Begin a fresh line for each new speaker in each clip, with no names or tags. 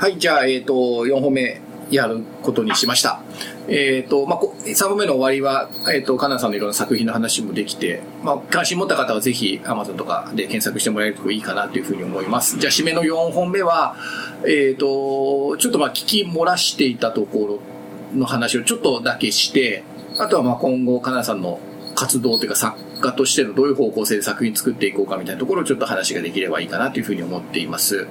はい、じゃあ、えっ、と、4本目やることにしました。えっ、と、まあ、3本目の終わりは、えっ、と、カナさんのいろんな作品の話もできて、まあ、関心持った方はぜひ Amazon とかで検索してもらえるといいかなというふうに思います。じゃあ、締めの4本目は、えっ、と、ちょっとまあ、聞き漏らしていたところの話をちょっとだけして、あとはまあ、今後、カナさんの活動というか作家としてのどういう方向性で作品作っていこうかみたいなところをちょっと話ができればいいかなというふうに思っています。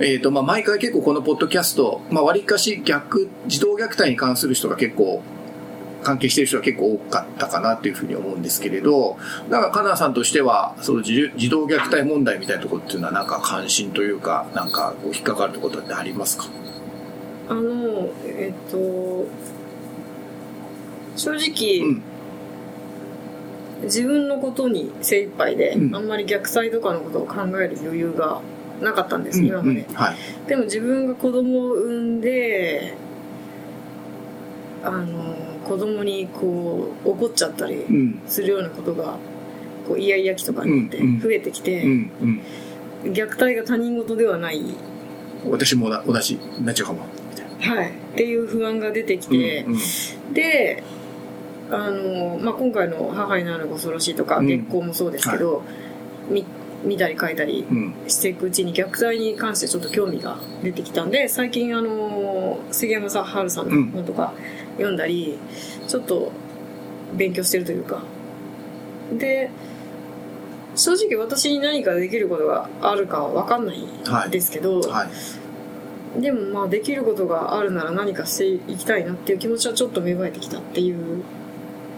えっ、と、まあ、毎回結構このポッドキャスト、まあ、割かし逆、児童虐待に関する人が結構、関係している人が結構多かったかなというふうに思うんですけれど、だから、カナさんとしては、その児児童虐待問題みたいなところっていうのは、なんか関心というか、なんかこう引っかかるところってありますか？
あのえっと正直、
うん。
自分のことに精一杯で、
うん。
あんまり虐待とかのことを考える余裕がなかったんです、今まで、
うんはい。
でも自分が子供を産んであの子供にこう怒っちゃったり
うん。
するようなことがこうイヤイヤ期とかになって増えてきて、
うん。うん。
虐待が他人事ではない、
私も同じになっちゃうかも。みたいな
はい、っていう不安が出てきて、
うんうん
であの、まあ、今回の「母になるのが恐ろしい」とか、
うん
月光もそうですけど、み見たり書いたり
うん。
していくうちに虐待に関してちょっと興味が出てきたんで最近あの杉山さん春さんの本とか読んだり、ちょっと勉強してるというかで正直私に何かできることがあるかは分かんないんですけど、
はい。
でもまあできることがあるなら何かしていきたいなっていう気持ちはちょっと芽生えてきたっていう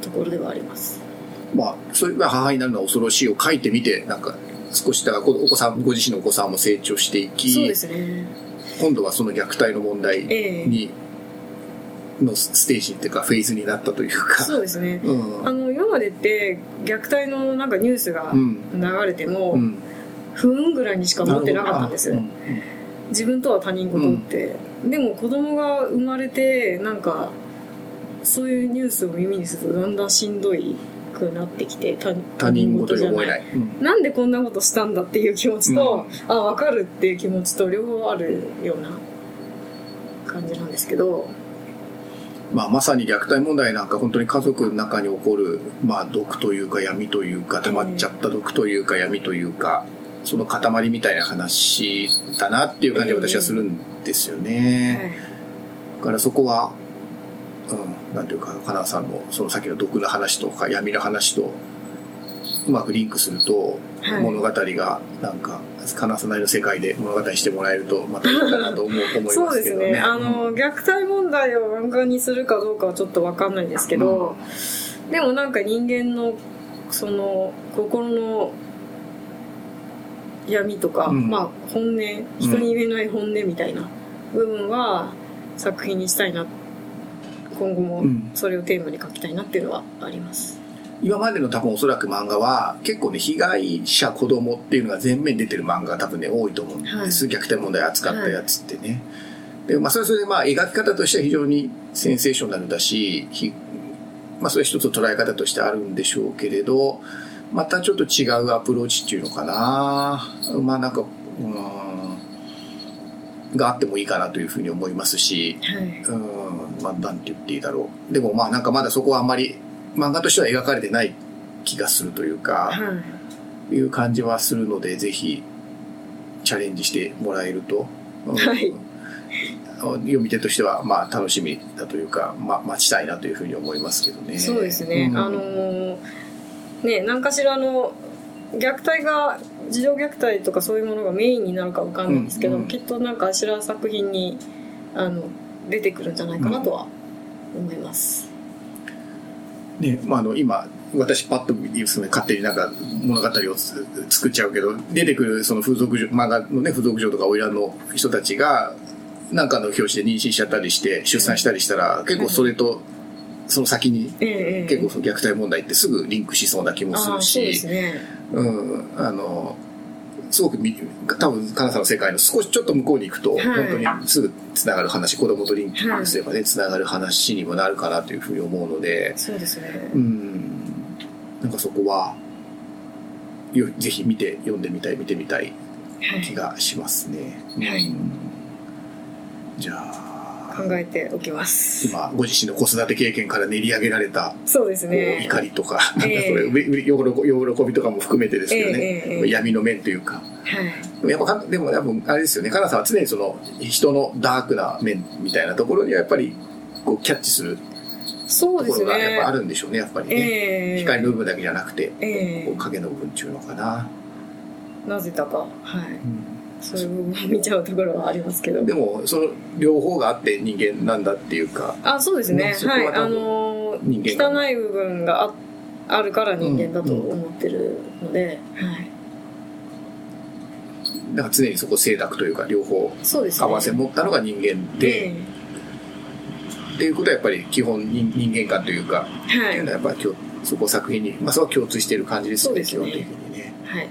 ところではあります
まあ、そういう母になるのは恐ろしいを書いてみて、なんか、少しだお子さん、ご自身のお子さんも成長していき、
そうですね
今度はその虐待の問題
ええ
に、のステージっていうか、フェーズになったというか。
そうですね
うん。
あの今までって虐待のなんかニュースが
うん。
流れても、
うん。
不運ぐらいにしか思ってなかったんですよ、
うん
自分とは他人事って、でも子供が生まれてなんかそういうニュースを耳にするとだんだんしんどいくなってきて他
他人事に思えない。うん。
なんでこんなことしたんだっていう気持ちと、あ分かるっていう気持ちと両方あるような感じなんですけど。
まあ、まさに虐待問題なんか本当に家族の中に起こる、まあ、毒というか闇というか溜まっちゃった毒というか闇というかその塊みたいな話だなっていう感じが私はするんですよね。だからそこは、うん、なんていうか、カナさんのそのさっきの毒の話とか闇の話とうまくリンクすると、
はい。
物語がなんか、カナさんなりの世界で物語してもらえるとまたいいかなと思う 思い
そう
ますけどね。
ですね。あの虐待問題を漫画にするかどうかはちょっと分かんないんですけど、でもなんか人間のその心の闇とか、
うん。
まあ本音人に言えない本音みたいな部分は作品にしたいな今後も
うん。
それをテーマに描きたいなっていうのはあります、
今までの多分おそらく漫画は結構ね被害者子供っていうのが前面に出てる漫画が多分ね多いと思うんです、虐待問題扱ったやつってね、でまあそれはそれでまあ描き方としては非常にセンセーショナルだしひまあそれは一つの捉え方としてあるんでしょうけれどまたちょっと違うアプローチっていうのかな。まあなんかうんがあってもいいかなというふうに思いますし、
はい。
うん、まあ、なんて言っていいだろう。でもまあなんかまだそこはあんまり漫画としては描かれてない気がするというか、
はい。
いう感じはするので、ぜひチャレンジしてもらえると、うん。
はい。
読み手としてはまあ楽しみだというか、まあ待ちたいなというふうに思いますけどね。
そうですね、
うん。
あのーね何かしらの虐待が児童虐待とかそういうものがメインになるかわかんないんですけど、
うん。うん。
きっとなんかしら作品にあの出てくるんじゃないかなとは思います、
ね、まあ、あの今私パッと言うその勝手になんか物語をつ作っちゃうけど出てくるその風俗嬢漫画のね風俗嬢とか花魁の人たちがなんかの表紙で妊娠しちゃったりして出産したりしたら結構それとその先に結構その虐待問題ってすぐリンクしそうな気もするし。
すね。
うんあのすごくみ多分カナさんの世界の少しちょっと向こうに行くと、
はい。
本当にすぐつながる話子供とリンクすればね、つながる話にもなるかなというふうに思うので、
そうですね、
うん、なんかそこはよぜひ見て読んでみたい見てみたい
はい。
気がしますね。
はい。
うん。じゃあ、
考えておきます。
今、ご自身の子育て経験から練り上げられた、
そうですね。
怒りとか、
ええ
なんかそれう喜喜びとかも含めてですけどね、
ええええ
闇の面というか。
はい。
でもやっぱか、でも多分、あれですよね、かなさんは常にその、人のダークな面みたいなところにはやっぱり、こう、キャッチする
そうです
ところがやっ
ね
ぱあ。るんでしょうね、やっぱりね。
ええ
光の部分だけじゃなくて、影の部分っていうのかな。
えなぜだか、はい。そういう部分を見ちゃうところはありますけど。
でも、その両方があって人間なんだっていうか、
あ、そうですね。
ねそこは
はい。あの汚い部分がああるから人間だと思ってるので、はい。
だから常にそこ清濁というか、両方。合わせ持ったのが人間で、
え
っていうことはやっぱり基本人人間観というか、
えはい
っていうのは。やっぱりそこ作品に、まあそれは共通している感じですよね、
ね
本的にね。
はい。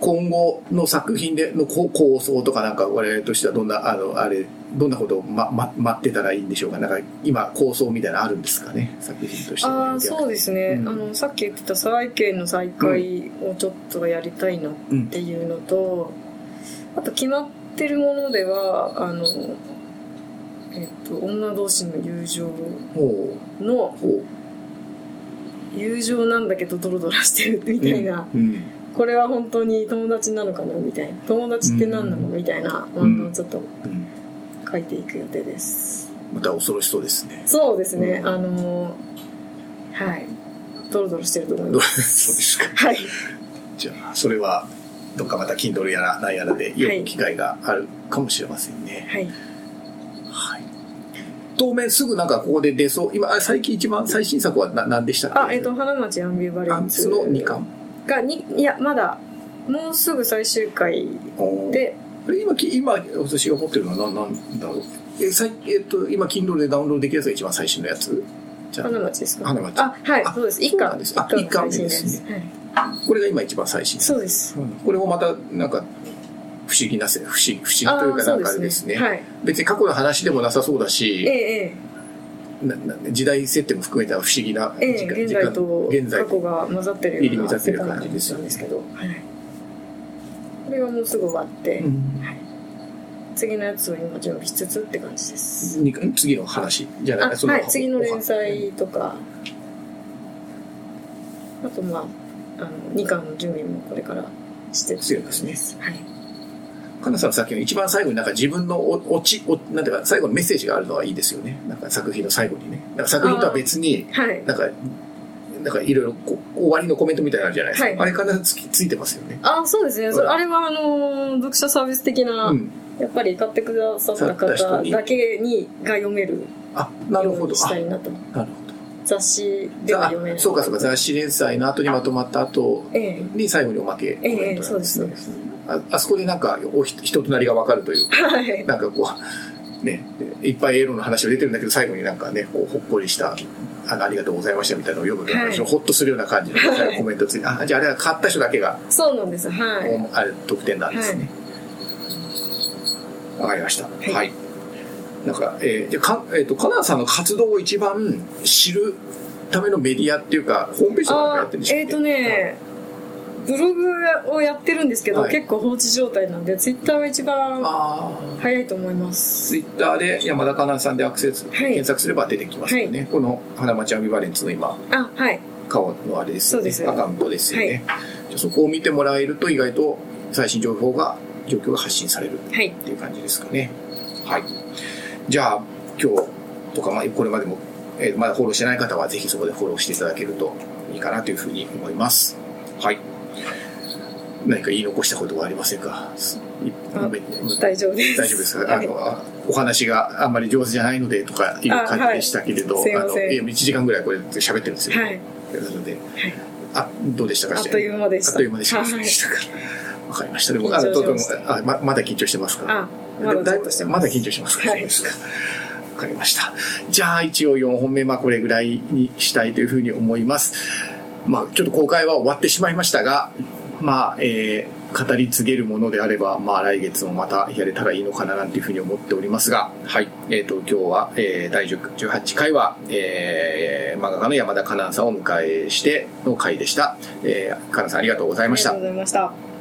今後の作品でのこ構想とかなんか我々としてはどんな、あの、あれ、どんなことを、ま、ま、待ってたらいいんでしょうか？なんか今構想みたいなのあるんですかね？作品としては
ああ、そうですね。
うん。
あの、さっき言ってた再建の再開をちょっとやりたいなっ
うん
ていうのと、あと決まってるものでは、あの、えっと、女同士の友情
ほ
の、友情なんだけどドロドロしてるみ
う
たいな、
うん
これは本当に友達なのかなみたいな。友達って何なのみたいな
うん。
漫画をちょっと
うん
書いていく予定です。
また恐ろしそうですね。
そうですね、
うん。
あのはい。ドロドロしてると思いま
そう
す
ですか？
はい。
じゃあそれはどっかまた Kindle やら何やらで読む機会があるかもしれませんね、
はい。
はい。当面すぐなんかここで出そう。今、あ最近一番最新作はな何でしたっけ？
あえっ、と花町アンビバレ
アン
ンツ
ツの2巻。
がにいやまだもうすぐ最終回
で、
で
今、き今私が持ってるのは何なんだろう。え、さいえっと、今、Kindle でダウンロードできるやつが一番最新のやつ？じゃあ。
花町ですか？
花町
あはい
あ
そうです。一巻。
ですあ
一巻
一巻
の最新
です。
はい、
これが今一番最新。
そうです。
うん。これもまた、なんか、不思議なせ、不思議、不思議というかなんかですね。
はい。
別に過去の話でもなさそうだし、
ええ
時代設定も含めた不思議な
ええ
時間
え現代と
現在
過去が混ざってるような
混ざってる
世界観なん
感じです
けど、はい、これはもうすぐ終わって、
うん。
次のやつを今準備しつつって感じです。
に次の話じゃ
あ
ないその
はい次の連載とか。あとまああの2巻の準備もこれからしてっていう感じです。はい
かなさんさっきの一番最後になんか自分のお落ちおなんていうか最後のメッセージがあるのはいいですよね。なんか作品の最後にね。なんか作品とは別に
はい。
なんかなんかいろいろこ終わりのコメントみたいなのあるじゃないですか、
はい。
あれ必ずつきついてますよね。
あそうですね。あれはあの読者サービス的な、
うん。
やっぱり買ってくださった方だけにが読める
あなるほど。あ
たいなと。
なるほど
雑誌では
あ
読めない
そうかそうか雑誌連載の後にまとまった後
ええ。
に最後におまけコメントなん
ええそうですそうです。
ああそこでなんかお人人となりが分かるというか
はい。
なんかこう、ね、いっぱいエロの話が出てるんだけど、最後になんかね、ほっこりした、あの、ありがとうございましたみたいなのを読むと、
は
ほっとするような感じのコメントついて、あ、じゃああれは買った人だけが、
そうなんです。はい。
おあれ、得点なんですね。わ、かりました。
い。
はい。なんか、えー、か、えっ、と、カナダさんの活動を一番知るためのメディアっていうか、ホームページとかや
あ
ってるんでしょ
えっ、とね、ブログをやってるんですけど、
はい
結構放置状態なんでツイッターが一番。早いと思います
ツイッターで山田かなさんでアクセス、
はい
検索すれば出てきますよね。この花町アビバレンツの今、
あはい
顔のあれですよね。アカウントですよね。じゃあそこを見てもらえると意外と最新情報が、状況が発信される
はい
っていう感じですかね。はい。じゃあ、今日とか、まあ、これまでも、えーまだフォローしてない方はぜひそこでフォローしていただけるといいかなというふうに思います。はい。何か言い残したことはありませんか？
大丈夫です。
大丈夫ですか、
はい。
あのあお話があんまり上手じゃないのでとかいう感じでしたけれど、
あはいすいません。
のいや1時間ぐらいこれ喋ってるんですよ、
はい。
なので
はい。
あどうでしたか？
あっという間でした。
あっという間でした。
はい
わかりました。でも
緊張しま
あのとてもあままだ緊張してますか
あまだちょっと。してます
まだ緊張しますか、
はい。
わかりました。じゃあ一応4本目まあこれぐらいにしたいというふうに思います。まあちょっと公開は終わってしまいましたがまあえー語り継げるものであれば、まあ来月もまたやれたらいいのかななんていうふうに思っておりますが、はい。えっ、と、今日は、えー第10 18回は、えー漫画家の山田香南さんをお迎えしての回でした。えー、香南さんありがとうございました。
ありがとう。ございました